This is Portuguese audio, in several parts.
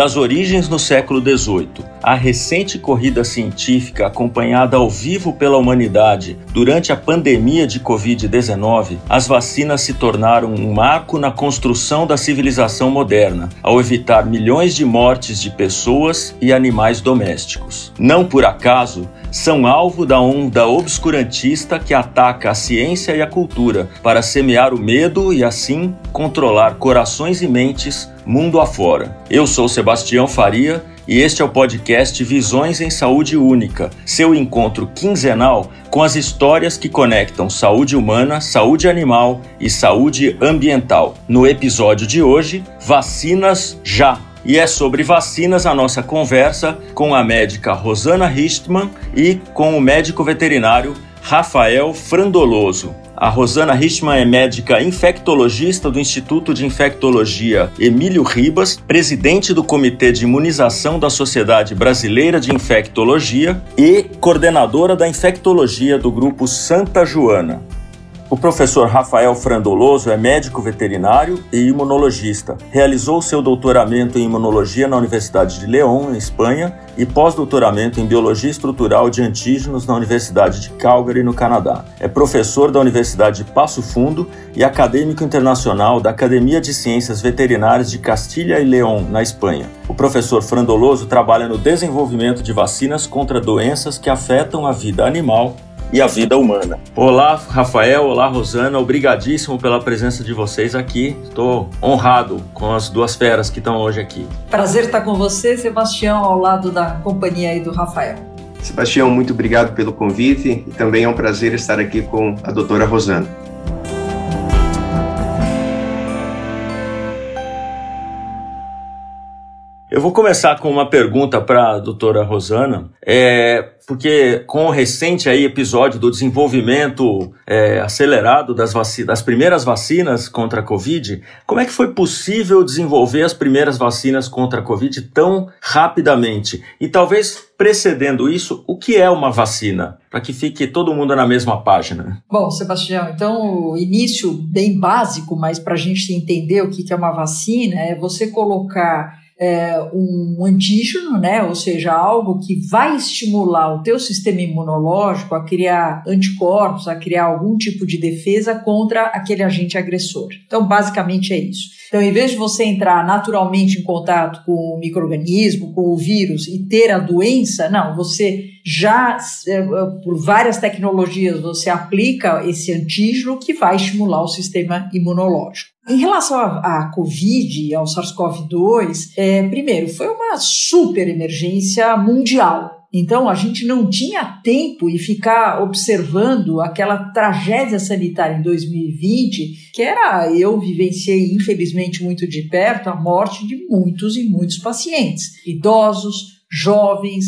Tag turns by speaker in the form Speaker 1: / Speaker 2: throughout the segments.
Speaker 1: Das origens no século XVIII, a recente corrida científica acompanhada ao vivo pela humanidade durante a pandemia de Covid-19, as vacinas se tornaram um marco na construção da civilização moderna, ao evitar milhões de mortes de pessoas e animais domésticos. Não por acaso, são alvo da onda obscurantista que ataca a ciência e a cultura para semear o medo e assim controlar corações e mentes mundo afora. Eu sou Sebastião Faria e este é o podcast Visões em Saúde Única, seu encontro quinzenal com as histórias que conectam saúde humana, saúde animal e saúde ambiental. No episódio de hoje, vacinas já. E é sobre vacinas a nossa conversa com a médica Rosana Richtmann e com o médico veterinário Rafael Frandoloso. A Rosana Richman é médica infectologista do Instituto de Infectologia Emílio Ribas, presidente do Comitê de Imunização da Sociedade Brasileira de Infectologia e coordenadora da infectologia do grupo Santa Joana. O professor Rafael Frandoloso é médico veterinário e imunologista. Realizou seu doutoramento em imunologia na Universidade de León, em Espanha, e pós-doutoramento em biologia estrutural de antígenos na Universidade de Calgary, no Canadá. É professor da Universidade de Passo Fundo e acadêmico internacional da Academia de Ciências Veterinárias de Castilha e León, na Espanha. O professor Frandoloso trabalha no desenvolvimento de vacinas contra doenças que afetam a vida animal e a vida humana. Olá, Rafael, olá, Rosana, obrigadíssimo pela presença de vocês aqui. Estou honrado com as duas feras que estão hoje aqui.
Speaker 2: Prazer estar com você, Sebastião, ao lado da companhia aí do Rafael.
Speaker 3: Sebastião, muito obrigado pelo convite e também é um prazer estar aqui com a doutora Rosana.
Speaker 1: Eu vou começar com uma pergunta para a doutora Rosana, é, porque com o recente aí episódio do desenvolvimento é, acelerado das, das primeiras vacinas contra a Covid, como é que foi possível desenvolver as primeiras vacinas contra a Covid tão rapidamente? E talvez precedendo isso, o que é uma vacina? Para que fique todo mundo na mesma página.
Speaker 2: Bom, Sebastião, então o início bem básico, mas para a gente entender o que é uma vacina, é você colocar é, um antígeno, né? ou seja, algo que vai estimular o teu sistema imunológico a criar anticorpos, a criar algum tipo de defesa contra aquele agente agressor. Então, basicamente é isso. Então, em vez de você entrar naturalmente em contato com o microorganismo, com o vírus e ter a doença, não, você já é, por várias tecnologias você aplica esse antígeno que vai estimular o sistema imunológico. Em relação à Covid e ao SARS-CoV-2, é, primeiro, foi uma super emergência mundial. Então, a gente não tinha tempo e ficar observando aquela tragédia sanitária em 2020, que era, eu vivenciei, infelizmente, muito de perto, a morte de muitos e muitos pacientes, idosos, jovens,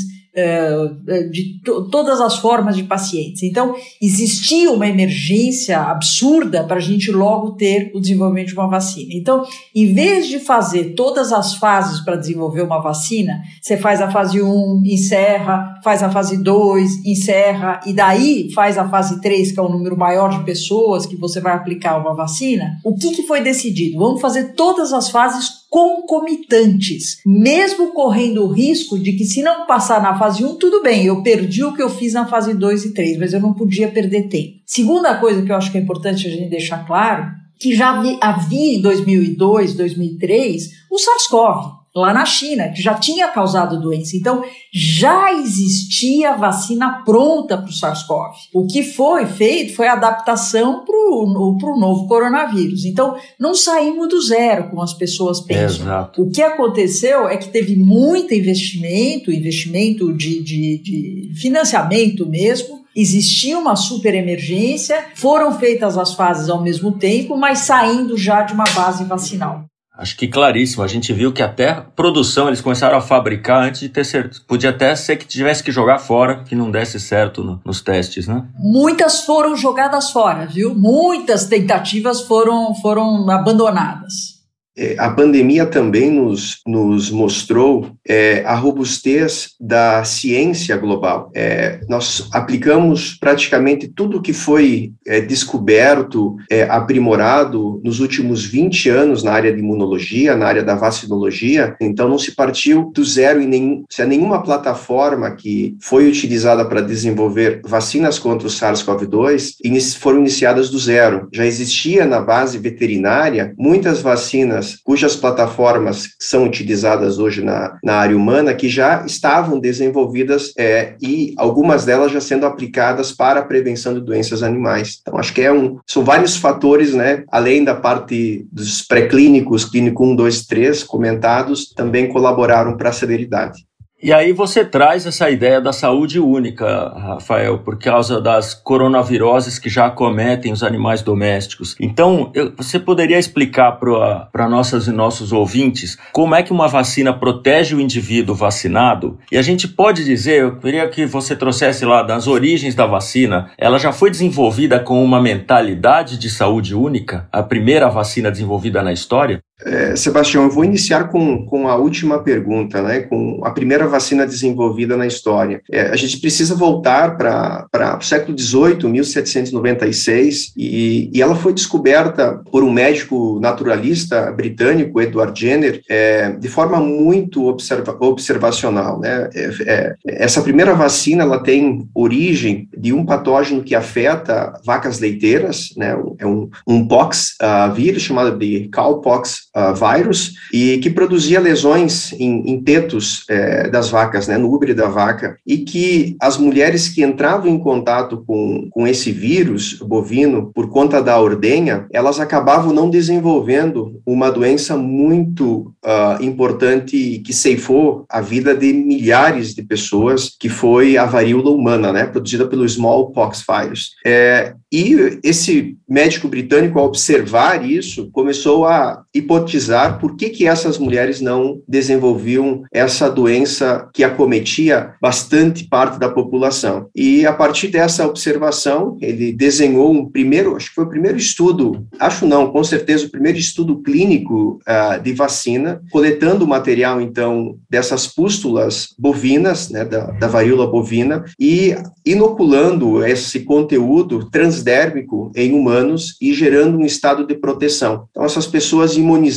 Speaker 2: de to todas as formas de pacientes. Então, existia uma emergência absurda para a gente logo ter o desenvolvimento de uma vacina. Então, em vez de fazer todas as fases para desenvolver uma vacina, você faz a fase 1, encerra, faz a fase 2, encerra, e daí faz a fase 3, que é o número maior de pessoas que você vai aplicar uma vacina. O que, que foi decidido? Vamos fazer todas as fases concomitantes, mesmo correndo o risco de que se não passar na fase 1, tudo bem, eu perdi o que eu fiz na fase 2 e 3, mas eu não podia perder tempo. Segunda coisa que eu acho que é importante a gente deixar claro, que já havia em 2002, 2003, o SARS-CoV, lá na China, que já tinha causado doença. Então, já existia vacina pronta para o SARS-CoV. O que foi feito foi adaptação para o novo coronavírus. Então, não saímos do zero, como as pessoas pensam. Exato. O que aconteceu é que teve muito investimento, investimento de, de, de financiamento mesmo, existia uma super emergência, foram feitas as fases ao mesmo tempo, mas saindo já de uma base vacinal.
Speaker 1: Acho que claríssimo. A gente viu que até produção eles começaram a fabricar antes de ter certo. Podia até ser que tivesse que jogar fora, que não desse certo no, nos testes, né?
Speaker 2: Muitas foram jogadas fora, viu? Muitas tentativas foram, foram abandonadas.
Speaker 3: É, a pandemia também nos, nos mostrou é, a robustez da ciência global. É, nós aplicamos praticamente tudo que foi é, descoberto, é, aprimorado nos últimos 20 anos na área de imunologia, na área da vacinologia, então não se partiu do zero em nenhum, se nenhuma plataforma que foi utilizada para desenvolver vacinas contra o SARS-CoV-2 foram iniciadas do zero. Já existia na base veterinária muitas vacinas cujas plataformas são utilizadas hoje na, na área humana, que já estavam desenvolvidas é, e algumas delas já sendo aplicadas para a prevenção de doenças animais. Então, acho que é um, são vários fatores, né, além da parte dos pré-clínicos, clínico 1, 2, 3, comentados, também colaboraram para a celeridade.
Speaker 1: E aí você traz essa ideia da saúde única, Rafael, por causa das coronaviroses que já acometem os animais domésticos. Então, eu, você poderia explicar para nossas e nossos ouvintes como é que uma vacina protege o indivíduo vacinado? E a gente pode dizer, eu queria que você trouxesse lá das origens da vacina, ela já foi desenvolvida com uma mentalidade de saúde única? A primeira vacina desenvolvida na história?
Speaker 3: É, Sebastião, eu vou iniciar com, com a última pergunta, né, com a primeira vacina desenvolvida na história. É, a gente precisa voltar para o século XVIII, 1796, e, e ela foi descoberta por um médico naturalista britânico, Edward Jenner, é, de forma muito observa, observacional. Né? É, é, essa primeira vacina ela tem origem de um patógeno que afeta vacas leiteiras, né? é um, um pox uh, vírus chamado de cowpox uh, vírus e que produzia lesões em, em tetos é, das vacas, né, no úbere da vaca, e que as mulheres que entravam em contato com, com esse vírus bovino por conta da ordenha, elas acabavam não desenvolvendo uma doença muito uh, importante que ceifou a vida de milhares de pessoas, que foi a varíola humana, né, produzida pelo smallpox vírus. É, e esse médico britânico, ao observar isso, começou a hipotizar por que, que essas mulheres não desenvolviam essa doença que acometia bastante parte da população. E a partir dessa observação, ele desenhou um primeiro, acho que foi o primeiro estudo, acho não, com certeza o primeiro estudo clínico uh, de vacina, coletando o material, então, dessas pústulas bovinas, né, da, da varíola bovina, e inoculando esse conteúdo trans transdérmico em humanos e gerando um estado de proteção. Então, essas pessoas imunizadas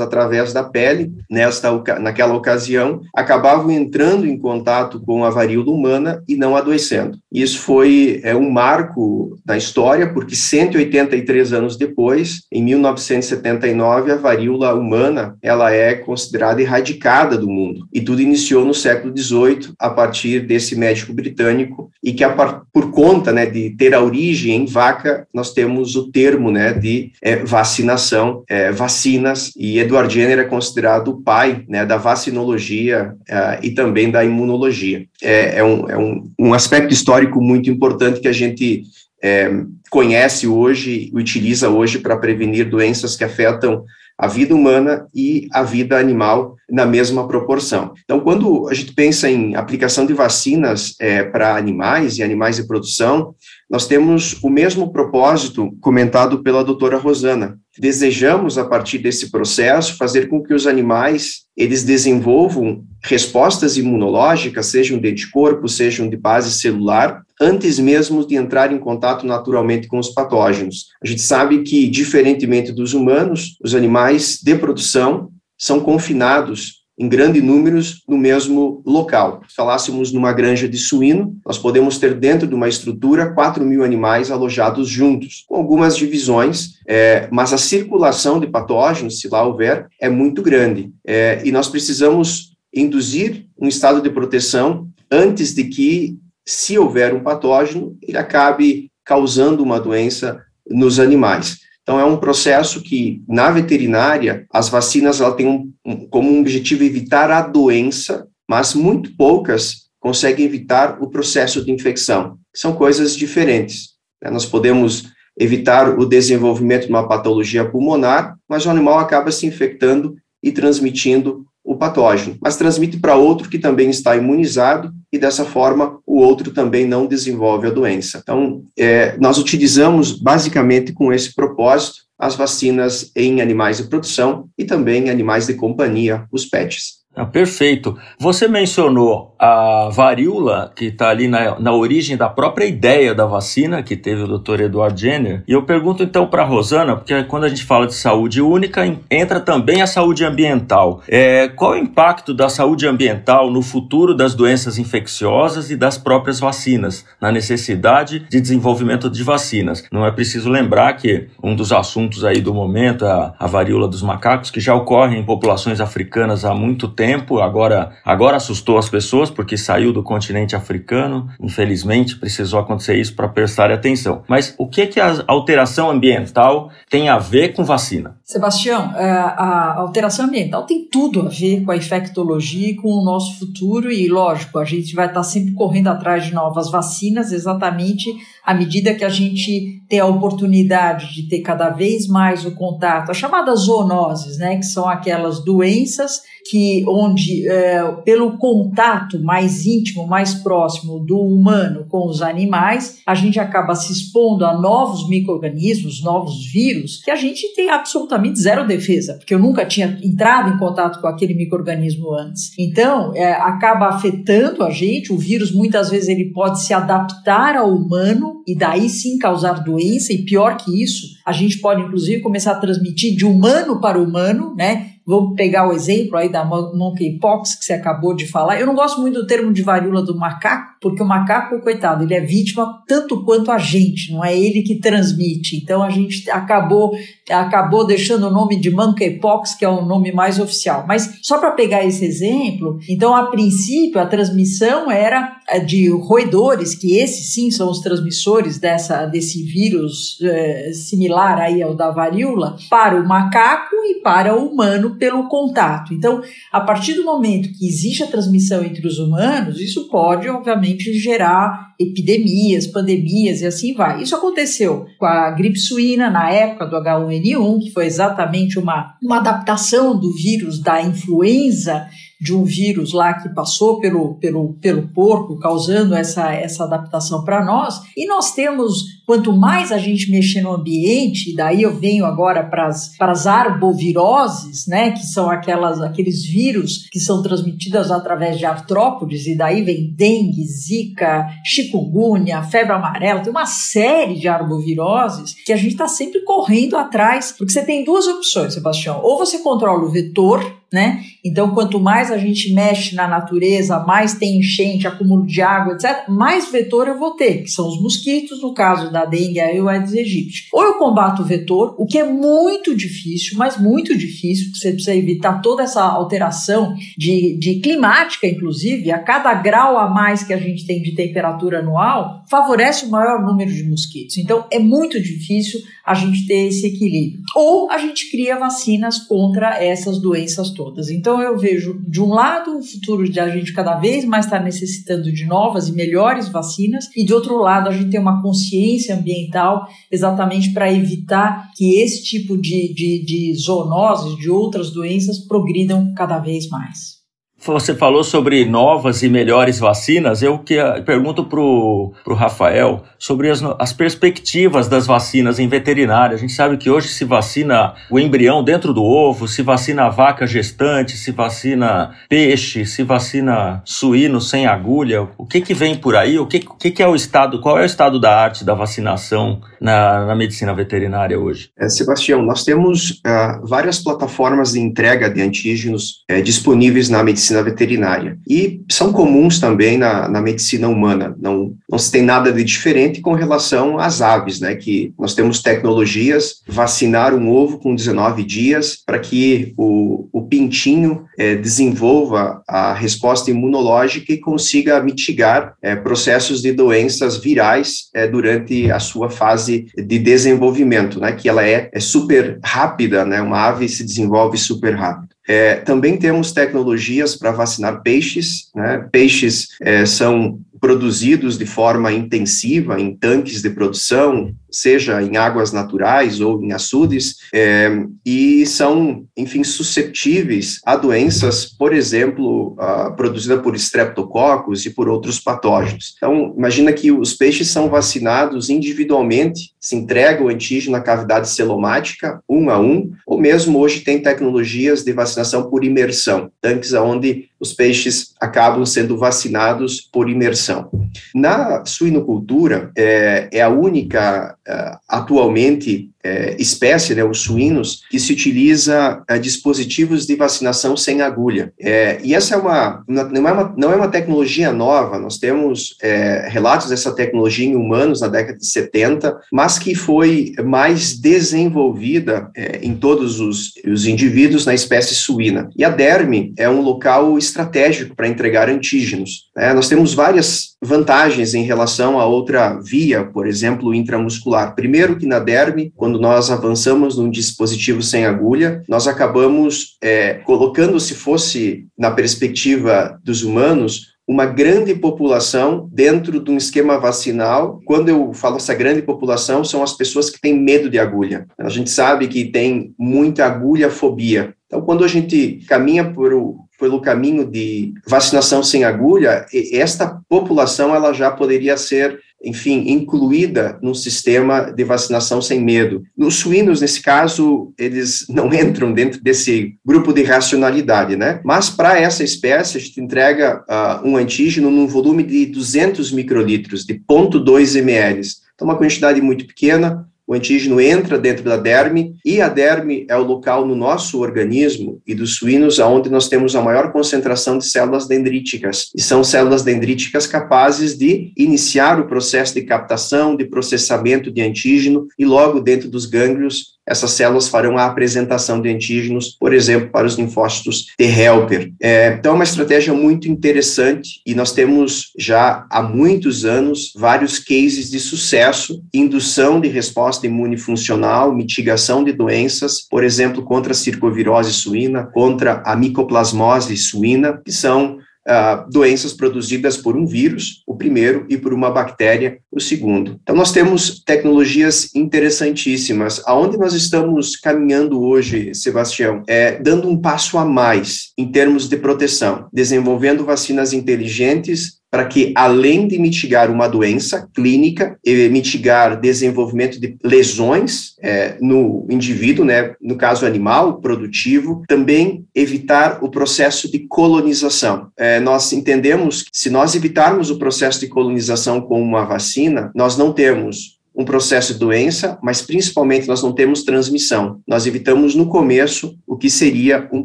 Speaker 3: através da pele, nesta, naquela ocasião, acabavam entrando em contato com a varíola humana e não adoecendo. Isso foi é, um marco na história, porque 183 anos depois, em 1979, a varíola humana ela é considerada erradicada do mundo. E tudo iniciou no século XVIII, a partir desse médico britânico, e que, a, por conta né, de ter a origem em vaca, nós temos o termo né, de é, vacinação, é, vacinas, e Edward Jenner é considerado o pai né, da vacinologia é, e também da imunologia. É, é, um, é um, um aspecto histórico muito importante que a gente é, conhece hoje, utiliza hoje para prevenir doenças que afetam a vida humana e a vida animal na mesma proporção. Então, quando a gente pensa em aplicação de vacinas é, para animais e animais de produção, nós temos o mesmo propósito comentado pela doutora Rosana. Desejamos, a partir desse processo, fazer com que os animais eles desenvolvam respostas imunológicas, sejam de anticorpo, sejam de base celular, antes mesmo de entrar em contato naturalmente com os patógenos. A gente sabe que, diferentemente dos humanos, os animais de produção são confinados em grandes números no mesmo local. Se falássemos numa granja de suíno, nós podemos ter dentro de uma estrutura 4 mil animais alojados juntos, com algumas divisões, é, mas a circulação de patógenos, se lá houver, é muito grande. É, e nós precisamos induzir um estado de proteção antes de que, se houver um patógeno, ele acabe causando uma doença nos animais. Então, é um processo que, na veterinária, as vacinas ela têm um, um, como objetivo evitar a doença, mas muito poucas conseguem evitar o processo de infecção. São coisas diferentes. Né? Nós podemos evitar o desenvolvimento de uma patologia pulmonar, mas o animal acaba se infectando e transmitindo o patógeno, mas transmite para outro que também está imunizado e dessa forma o outro também não desenvolve a doença. Então, é, nós utilizamos basicamente com esse propósito as vacinas em animais de produção e também animais de companhia, os PETs.
Speaker 1: Ah, perfeito. Você mencionou a varíola, que está ali na, na origem da própria ideia da vacina, que teve o Dr. Edward Jenner. E eu pergunto então para a Rosana, porque quando a gente fala de saúde única, entra também a saúde ambiental. É, qual o impacto da saúde ambiental no futuro das doenças infecciosas e das próprias vacinas, na necessidade de desenvolvimento de vacinas? Não é preciso lembrar que um dos assuntos aí do momento é a, a varíola dos macacos, que já ocorre em populações africanas há muito tempo tempo, agora, agora assustou as pessoas porque saiu do continente africano. Infelizmente, precisou acontecer isso para prestar atenção. Mas o que, que a alteração ambiental tem a ver com vacina?
Speaker 2: Sebastião, é, a alteração ambiental tem tudo a ver com a infectologia e com o nosso futuro, e lógico, a gente vai estar sempre correndo atrás de novas vacinas, exatamente à medida que a gente tem a oportunidade de ter cada vez mais o contato, as chamadas zoonoses, né, que são aquelas doenças que onde é, pelo contato mais íntimo, mais próximo do humano com os animais, a gente acaba se expondo a novos microrganismos, novos vírus, que a gente tem absolutamente zero defesa, porque eu nunca tinha entrado em contato com aquele microorganismo antes. Então, é, acaba afetando a gente, o vírus muitas vezes ele pode se adaptar ao humano e daí sim causar doença, e pior que isso, a gente pode inclusive começar a transmitir de humano para humano, né? Vamos pegar o exemplo aí da monkeypox que você acabou de falar. Eu não gosto muito do termo de varíola do macaco, porque o macaco, coitado, ele é vítima tanto quanto a gente, não é ele que transmite. Então a gente acabou acabou deixando o nome de monkeypox, que é o nome mais oficial. Mas só para pegar esse exemplo, então a princípio a transmissão era de roedores, que esses sim são os transmissores dessa, desse vírus é, similar aí ao da varíola, para o macaco e para o humano pelo contato. Então, a partir do momento que existe a transmissão entre os humanos, isso pode, obviamente, gerar epidemias, pandemias e assim vai. Isso aconteceu com a gripe suína na época do H1N1, que foi exatamente uma, uma adaptação do vírus da influenza de um vírus lá que passou pelo, pelo, pelo porco, causando essa, essa adaptação para nós. E nós temos, quanto mais a gente mexer no ambiente, daí eu venho agora para as arboviroses, né, que são aquelas, aqueles vírus que são transmitidos através de artrópodes, e daí vem dengue, zika, chikungunya, febre amarela, tem uma série de arboviroses que a gente está sempre correndo atrás, porque você tem duas opções, Sebastião. Ou você controla o vetor, né? Então, quanto mais a gente mexe na natureza, mais tem enchente, acúmulo de água, etc., mais vetor eu vou ter, que são os mosquitos, no caso da dengue e o Aedes aegypti. Ou eu combato o vetor, o que é muito difícil, mas muito difícil, porque você precisa evitar toda essa alteração de, de climática, inclusive, a cada grau a mais que a gente tem de temperatura anual, favorece o maior número de mosquitos. Então, é muito difícil a gente ter esse equilíbrio. Ou a gente cria vacinas contra essas doenças todas. Então eu vejo, de um lado, o futuro de a gente cada vez mais estar tá necessitando de novas e melhores vacinas, e de outro lado, a gente tem uma consciência ambiental exatamente para evitar que esse tipo de, de, de zoonoses, de outras doenças, progridam cada vez mais.
Speaker 1: Você falou sobre novas e melhores vacinas. Eu que pergunto para o Rafael sobre as, as perspectivas das vacinas em veterinária. A gente sabe que hoje se vacina o embrião dentro do ovo, se vacina a vaca gestante, se vacina peixe, se vacina suíno sem agulha. O que, que vem por aí? O que, que, que é o estado? Qual é o estado da arte da vacinação na, na medicina veterinária hoje?
Speaker 3: É, Sebastião, nós temos uh, várias plataformas de entrega de antígenos uh, disponíveis na medicina medicina veterinária. E são comuns também na, na medicina humana, não, não se tem nada de diferente com relação às aves, né? Que nós temos tecnologias, vacinar um ovo com 19 dias para que o, o pintinho é, desenvolva a resposta imunológica e consiga mitigar é, processos de doenças virais é, durante a sua fase de desenvolvimento, né? Que ela é, é super rápida, né? Uma ave se desenvolve super rápido. É, também temos tecnologias para vacinar peixes. Né? Peixes é, são produzidos de forma intensiva em tanques de produção, seja em águas naturais ou em açudes, é, e são, enfim, susceptíveis a doenças, por exemplo, uh, produzidas por estreptococos e por outros patógenos. Então, imagina que os peixes são vacinados individualmente, se entrega o antígeno na cavidade celomática, um a um, ou mesmo hoje tem tecnologias de vacinação por imersão, tanques onde os peixes acabam sendo vacinados por imersão. Na suinocultura, é, é a única, é, atualmente, é, espécie, né, os suínos, que se utiliza é, dispositivos de vacinação sem agulha. É, e essa é uma não, é uma, não é uma tecnologia nova, nós temos é, relatos dessa tecnologia em humanos na década de 70, mas que foi mais desenvolvida é, em todos os, os indivíduos na espécie suína. E a derme é um local estratégico para entregar antígenos. Né? Nós temos várias vantagens em relação a outra via, por exemplo, intramuscular. Primeiro que na derme, quando nós avançamos num dispositivo sem agulha, nós acabamos é, colocando, se fosse na perspectiva dos humanos, uma grande população dentro de um esquema vacinal. Quando eu falo essa grande população, são as pessoas que têm medo de agulha. A gente sabe que tem muita agulha-fobia. Então, quando a gente caminha por o, pelo caminho de vacinação sem agulha, esta população ela já poderia ser, enfim, incluída no sistema de vacinação sem medo. Nos suínos, nesse caso, eles não entram dentro desse grupo de racionalidade, né? Mas para essa espécie, a gente entrega uh, um antígeno num volume de 200 microlitros, de 0,2 ml. Então, uma quantidade muito pequena, o antígeno entra dentro da derme e a derme é o local no nosso organismo e dos suínos aonde nós temos a maior concentração de células dendríticas. E são células dendríticas capazes de iniciar o processo de captação, de processamento de antígeno e logo dentro dos gânglios essas células farão a apresentação de antígenos, por exemplo, para os linfócitos T helper. É, então, é uma estratégia muito interessante e nós temos já há muitos anos vários cases de sucesso, indução de resposta imune funcional, mitigação de doenças, por exemplo, contra a circovirose suína, contra a micoplasmose suína, que são uh, doenças produzidas por um vírus, o primeiro, e por uma bactéria, o segundo. Então, nós temos tecnologias interessantíssimas. Aonde nós estamos caminhando hoje, Sebastião, é dando um passo a mais em termos de proteção, desenvolvendo vacinas inteligentes para que, além de mitigar uma doença clínica, mitigar desenvolvimento de lesões é, no indivíduo, né, no caso animal, produtivo, também evitar o processo de colonização. É, nós entendemos que se nós evitarmos o processo de colonização com uma vacina, nós não temos um processo de doença, mas principalmente nós não temos transmissão. Nós evitamos no começo o que seria um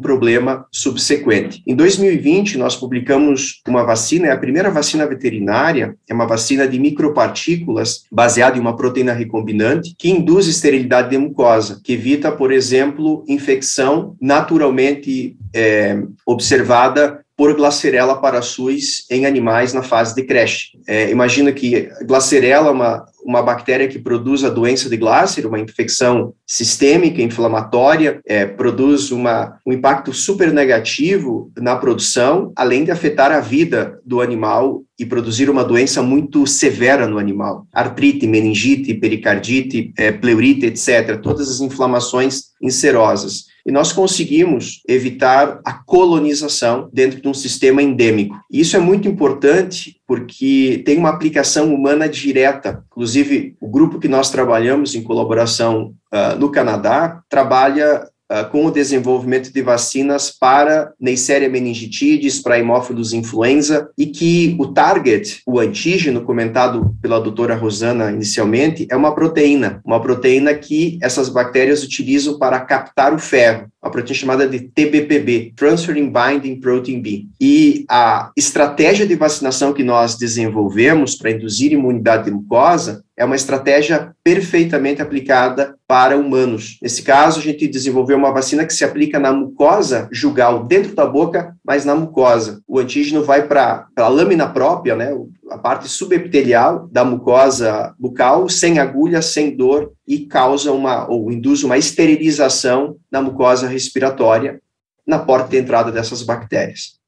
Speaker 3: problema subsequente. Em 2020, nós publicamos uma vacina, é a primeira vacina veterinária, é uma vacina de micropartículas baseada em uma proteína recombinante que induz esterilidade de mucosa, que evita, por exemplo, infecção naturalmente é, observada por Glasserella parasuis em animais na fase de creche. É, imagina que Glasserella é uma, uma bactéria que produz a doença de Glasser, uma infecção sistêmica, inflamatória, é, produz uma, um impacto super negativo na produção, além de afetar a vida do animal e produzir uma doença muito severa no animal. Artrite, meningite, pericardite, é, pleurite, etc. Todas as inflamações inserosas e nós conseguimos evitar a colonização dentro de um sistema endêmico. Isso é muito importante porque tem uma aplicação humana direta. Inclusive, o grupo que nós trabalhamos em colaboração uh, no Canadá trabalha uh, com o desenvolvimento de vacinas para Neisseria meningitidis, para hemófilos influenza, e que o target, o antígeno comentado pela doutora Rosana inicialmente, é uma proteína, uma proteína que essas bactérias utilizam para captar o ferro uma proteína chamada de TBPB, Transferring Binding Protein B. E a estratégia de vacinação que nós desenvolvemos para induzir imunidade de mucosa é uma estratégia perfeitamente aplicada para humanos. Nesse caso, a gente desenvolveu uma vacina que se aplica na mucosa jugal, dentro da boca, mas na mucosa. O antígeno vai para a lâmina própria, né, a parte subepitelial da mucosa bucal, sem agulha, sem dor, e causa uma, ou induz uma esterilização na mucosa respiratória, na porta de entrada dessas bactérias.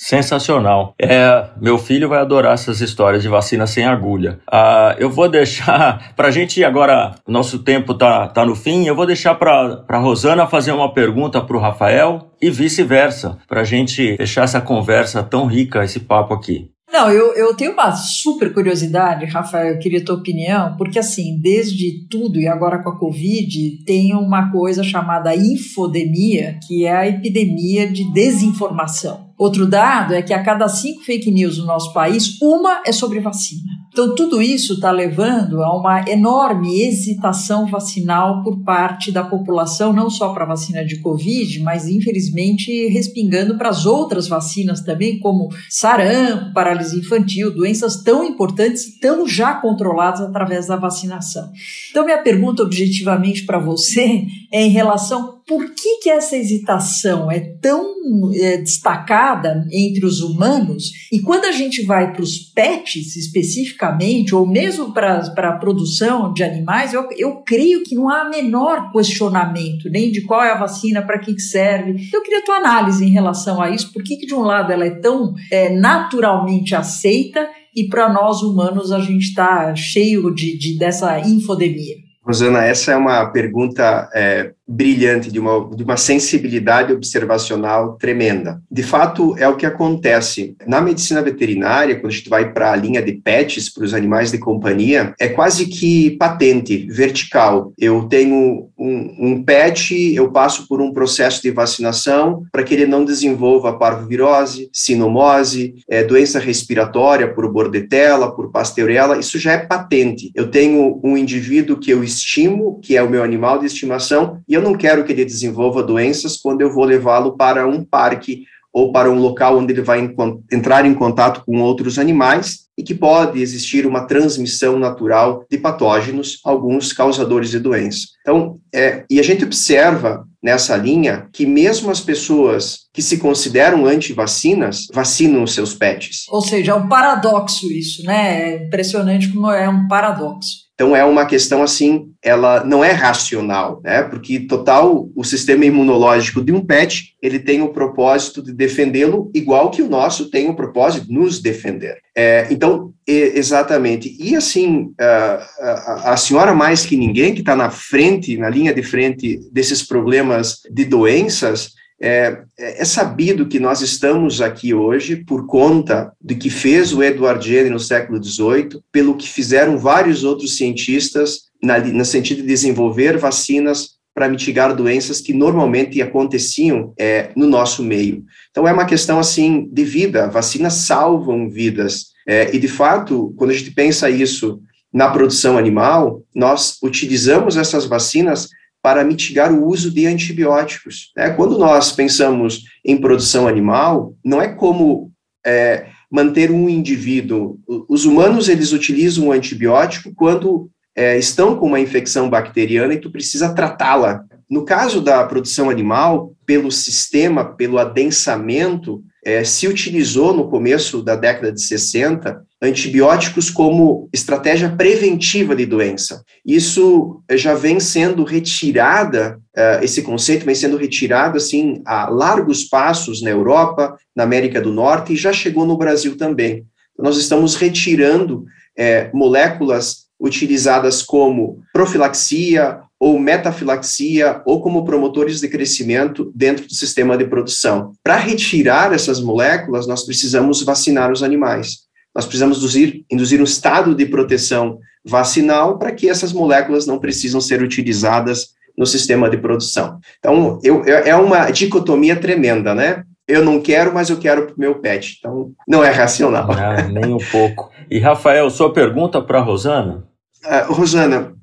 Speaker 1: Sensacional. É, meu filho vai adorar essas histórias de vacina sem agulha. Ah, eu vou deixar, para a gente agora, nosso tempo tá, tá no fim, eu vou deixar para a Rosana fazer uma pergunta para o Rafael e vice-versa, para a gente fechar essa conversa tão rica, esse papo aqui.
Speaker 2: Não, eu, eu tenho uma super curiosidade, Rafael, eu queria tua opinião, porque assim, desde tudo e agora com a Covid, tem uma coisa chamada infodemia, que é a epidemia de desinformação. Outro dado é que a cada cinco fake news no nosso país, uma é sobre vacina. Então, tudo isso está levando a uma enorme hesitação vacinal por parte da população, não só para a vacina de Covid, mas infelizmente respingando para as outras vacinas também, como sarampo, paralisia infantil, doenças tão importantes e tão já controladas através da vacinação. Então, minha pergunta objetivamente para você é em relação por que, que essa hesitação é tão é, destacada entre os humanos e quando a gente vai para os pets especificamente, ou mesmo para a produção de animais, eu, eu creio que não há menor questionamento nem de qual é a vacina, para que, que serve. Eu queria a tua análise em relação a isso, por que, que de um lado ela é tão é, naturalmente aceita e para nós humanos a gente está cheio de, de, dessa infodemia?
Speaker 3: Rosana, essa é uma pergunta é, brilhante, de uma, de uma sensibilidade observacional tremenda. De fato, é o que acontece. Na medicina veterinária, quando a gente vai para a linha de pets, para os animais de companhia, é quase que patente, vertical. Eu tenho um, um pet, eu passo por um processo de vacinação para que ele não desenvolva parvovirose, sinomose, é, doença respiratória por bordetela, por pasteurela, isso já é patente. Eu tenho um indivíduo que eu estimo, que é o meu animal de estimação, e eu não quero que ele desenvolva doenças quando eu vou levá-lo para um parque ou para um local onde ele vai entrar em contato com outros animais e que pode existir uma transmissão natural de patógenos, alguns causadores de doença. Então, é, e a gente observa nessa linha que mesmo as pessoas que se consideram anti-vacinas vacinam os seus pets.
Speaker 2: Ou seja, é um paradoxo isso, né? É impressionante como é um paradoxo.
Speaker 3: Então é uma questão assim, ela não é racional, né? Porque total o sistema imunológico de um pet, ele tem o propósito de defendê-lo igual que o nosso tem o propósito de nos defender. É, então, exatamente. E assim, a, a, senhora mais que ninguém que está na frente, na linha de frente desses problemas de doenças, é, é, sabido que nós estamos aqui hoje por conta do que fez o Edward Jenner no século XVIII, pelo que fizeram vários outros cientistas na, no sentido de desenvolver vacinas para mitigar doenças que normalmente aconteciam é, no nosso meio. Então é uma questão assim de vida. Vacinas salvam vidas é, e de fato, quando a gente pensa isso na produção animal, nós utilizamos essas vacinas para mitigar o uso de antibióticos. Né? Quando nós pensamos em produção animal, não é como é, manter um indivíduo. Os humanos eles utilizam o antibiótico quando é, estão com uma infecção bacteriana e tu precisa tratá-la. No caso da produção animal, pelo sistema, pelo adensamento, é, se utilizou no começo da década de 60 antibióticos como estratégia preventiva de doença. Isso já vem sendo retirada, uh, esse conceito vem sendo retirado assim a largos passos na Europa, na América do Norte e já chegou no Brasil também. Nós estamos retirando é, moléculas utilizadas como profilaxia ou metafilaxia ou como promotores de crescimento dentro do sistema de produção. Para retirar essas moléculas, nós precisamos vacinar os animais nós precisamos induzir, induzir um estado de proteção vacinal para que essas moléculas não precisam ser utilizadas no sistema de produção. Então, eu, é uma dicotomia tremenda, né? Eu não quero, mas eu quero para o meu pet. Então, não é racional.
Speaker 1: Ah, nem um pouco. E, Rafael, sua pergunta para a Rosana?
Speaker 3: Uh, Rosana,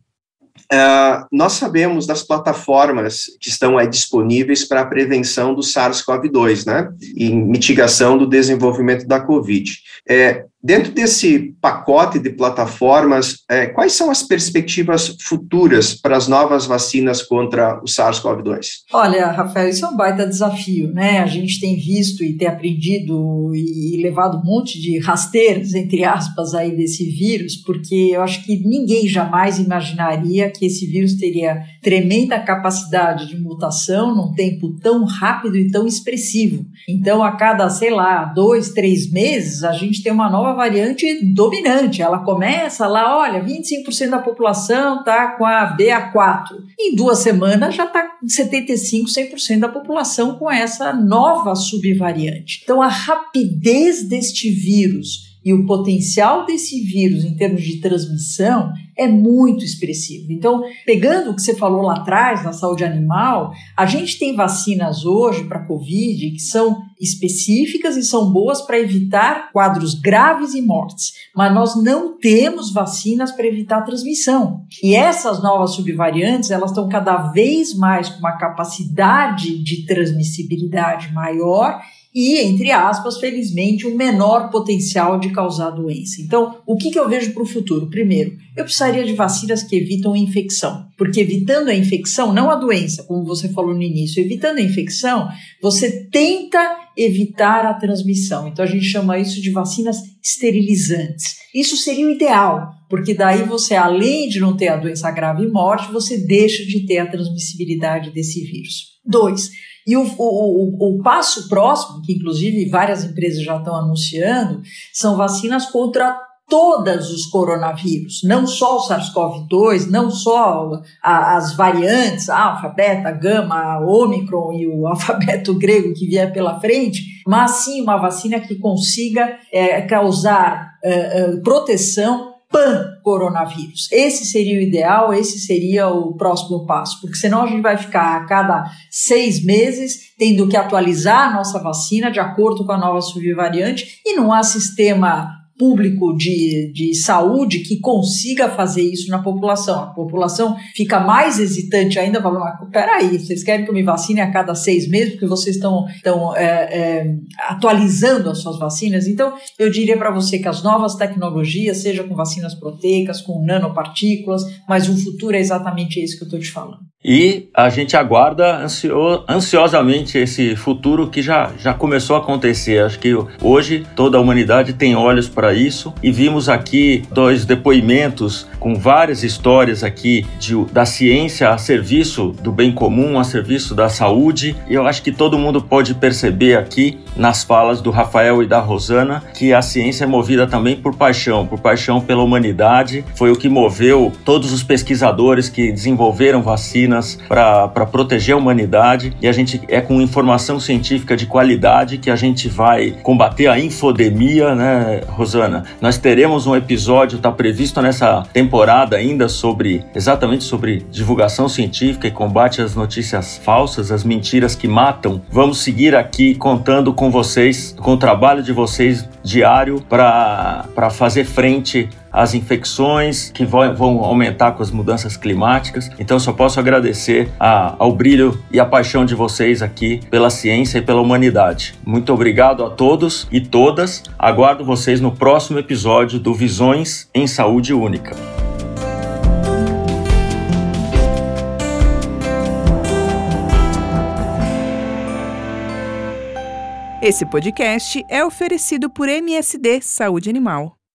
Speaker 3: Uh, nós sabemos das plataformas que estão aí disponíveis para a prevenção do SARS-CoV-2, né, e mitigação do desenvolvimento da COVID. É, Dentro desse pacote de plataformas, é, quais são as perspectivas futuras para as novas vacinas contra o SARS-CoV-2?
Speaker 2: Olha, Rafael, isso é um baita desafio, né? A gente tem visto e tem aprendido e levado um monte de rasteiras, entre aspas, aí desse vírus, porque eu acho que ninguém jamais imaginaria que esse vírus teria tremenda capacidade de mutação num tempo tão rápido e tão expressivo. Então, a cada, sei lá, dois, três meses, a gente tem uma nova variante dominante. Ela começa lá, olha, 25% da população está com a BA4. Em duas semanas já está 75%, 100% da população com essa nova subvariante. Então, a rapidez deste vírus e o potencial desse vírus em termos de transmissão é muito expressivo. Então, pegando o que você falou lá atrás na saúde animal, a gente tem vacinas hoje para Covid que são específicas e são boas para evitar quadros graves e mortes, mas nós não temos vacinas para evitar a transmissão. E essas novas subvariantes, elas estão cada vez mais com uma capacidade de transmissibilidade maior e, entre aspas, felizmente, um menor potencial de causar doença. Então, o que, que eu vejo para o futuro? Primeiro, eu precisaria de vacinas que evitam a infecção, porque evitando a infecção, não a doença, como você falou no início, evitando a infecção, você tenta evitar a transmissão. Então, a gente chama isso de vacinas esterilizantes. Isso seria o ideal, porque daí você, além de não ter a doença grave e morte, você deixa de ter a transmissibilidade desse vírus. Dois, e o, o, o, o, passo próximo, que inclusive várias empresas já estão anunciando, são vacinas contra todos os coronavírus, não só o SARS-CoV-2, não só a, as variantes, alfa, beta, gama, ômicron e o alfabeto grego que vier pela frente, mas sim uma vacina que consiga é, causar é, é, proteção pan-coronavírus. Esse seria o ideal, esse seria o próximo passo, porque senão a gente vai ficar a cada seis meses tendo que atualizar a nossa vacina de acordo com a nova subvariante e não há sistema público de, de saúde que consiga fazer isso na população. A população fica mais hesitante ainda, falando, mas peraí, vocês querem que eu me vacine a cada seis meses porque vocês estão, estão é, é, atualizando as suas vacinas? Então, eu diria para você que as novas tecnologias, seja com vacinas proteicas, com nanopartículas, mas o futuro é exatamente esse que eu estou te falando.
Speaker 1: E a gente aguarda ansio, ansiosamente esse futuro que já, já começou a acontecer. Acho que hoje toda a humanidade tem olhos para isso e vimos aqui dois depoimentos com várias histórias aqui de, da ciência a serviço do bem comum, a serviço da saúde. E eu acho que todo mundo pode perceber aqui nas falas do Rafael e da Rosana que a ciência é movida também por paixão, por paixão pela humanidade. Foi o que moveu todos os pesquisadores que desenvolveram vacinas para proteger a humanidade e a gente é com informação científica de qualidade que a gente vai combater a infodemia, né, Rosana? Nós teremos um episódio, está previsto nessa temporada ainda sobre exatamente sobre divulgação científica e combate às notícias falsas, as mentiras que matam. Vamos seguir aqui contando com vocês, com o trabalho de vocês diário para fazer frente as infecções que vão, aumentar com as mudanças climáticas. Então, só posso agradecer a, ao brilho e a paixão de vocês aqui pela ciência e pela humanidade. Muito obrigado a todos e todas. Aguardo vocês no próximo episódio do Visões em Saúde Única.
Speaker 4: Esse podcast é oferecido por MSD Saúde Animal.